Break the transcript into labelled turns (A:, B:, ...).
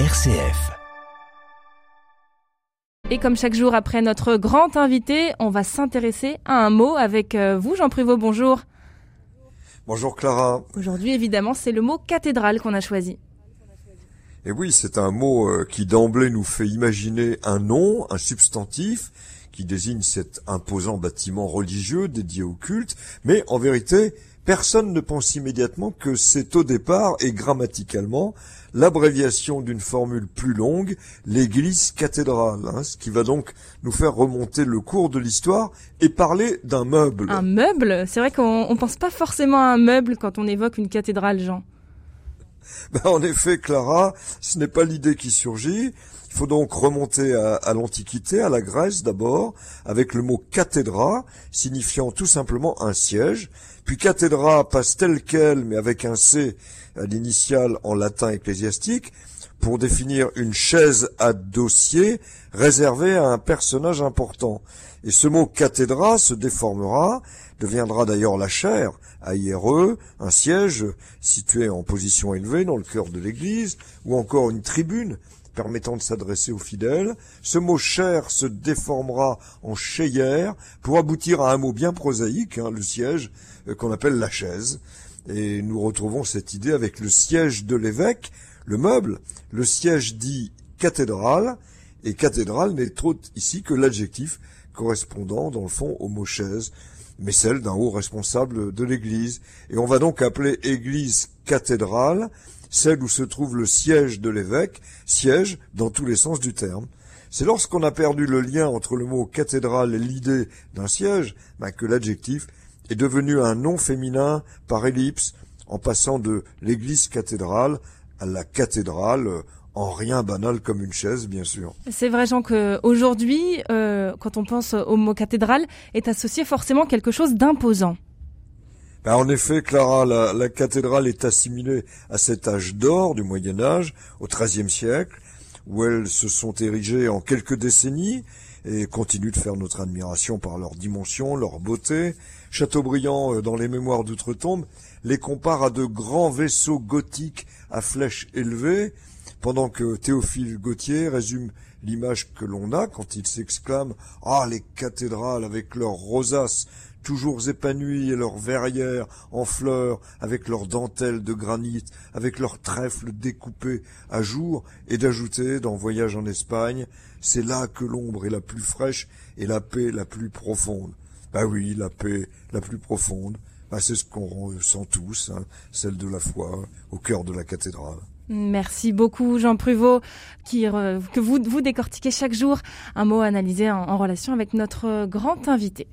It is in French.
A: RCF.
B: Et comme chaque jour après notre grand invité, on va s'intéresser à un mot avec euh, vous, Jean Pruvot. Bonjour.
C: Bonjour Clara.
B: Aujourd'hui, évidemment, c'est le mot cathédrale qu'on a choisi.
C: Et oui, c'est un mot euh, qui d'emblée nous fait imaginer un nom, un substantif, qui désigne cet imposant bâtiment religieux dédié au culte, mais en vérité, personne ne pense immédiatement que c'est au départ et grammaticalement l'abréviation d'une formule plus longue, l'église cathédrale, hein, ce qui va donc nous faire remonter le cours de l'histoire et parler d'un meuble.
B: Un meuble? C'est vrai qu'on ne pense pas forcément à un meuble quand on évoque une cathédrale, Jean.
C: Ben, en effet, Clara, ce n'est pas l'idée qui surgit. Il faut donc remonter à, l'Antiquité, à la Grèce d'abord, avec le mot cathédra, signifiant tout simplement un siège. Puis cathédra passe tel quel, mais avec un C à l'initiale en latin ecclésiastique, pour définir une chaise à dossier réservée à un personnage important. Et ce mot cathédra se déformera, deviendra d'ailleurs la chaire, AIRE, un siège situé en position élevée dans le cœur de l'église, ou encore une tribune permettant de s'adresser aux fidèles. Ce mot chair se déformera en chayère pour aboutir à un mot bien prosaïque, hein, le siège, euh, qu'on appelle la chaise. Et nous retrouvons cette idée avec le siège de l'évêque, le meuble, le siège dit cathédrale, et cathédrale n'est autre ici que l'adjectif correspondant dans le fond au mot chaise, mais celle d'un haut responsable de l'Église. Et on va donc appeler Église cathédrale celle où se trouve le siège de l'évêque, siège dans tous les sens du terme. C'est lorsqu'on a perdu le lien entre le mot cathédrale et l'idée d'un siège ben, que l'adjectif est devenu un nom féminin par ellipse, en passant de l'église cathédrale à la cathédrale, en rien banal comme une chaise, bien sûr.
B: C'est vrai, Jean, qu'aujourd'hui, euh, quand on pense au mot cathédrale, est associé forcément quelque chose d'imposant.
C: Ben, en effet, Clara, la, cathédrale est assimilée à cet âge d'or du Moyen Âge, au XIIIe siècle, où elles se sont érigées en quelques décennies et continuent de faire notre admiration par leur dimension, leur beauté. Chateaubriand, euh, dans les Mémoires d'Outre-Tombe, les compare à de grands vaisseaux gothiques à flèches élevées, pendant que Théophile Gautier résume l'image que l'on a quand il s'exclame « Ah, les cathédrales avec leurs rosaces toujours épanouies et leurs verrières en fleurs, avec leurs dentelles de granit, avec leurs trèfles découpés à jour, et d'ajouter dans Voyage en Espagne, c'est là que l'ombre est la plus fraîche et la paix la plus profonde. Bah oui, la paix la plus profonde, bah c'est ce qu'on ressent tous, hein, celle de la foi au cœur de la cathédrale.
B: Merci beaucoup Jean Pruvot, qui, que vous, vous décortiquez chaque jour un mot analysé en relation avec notre grand invité.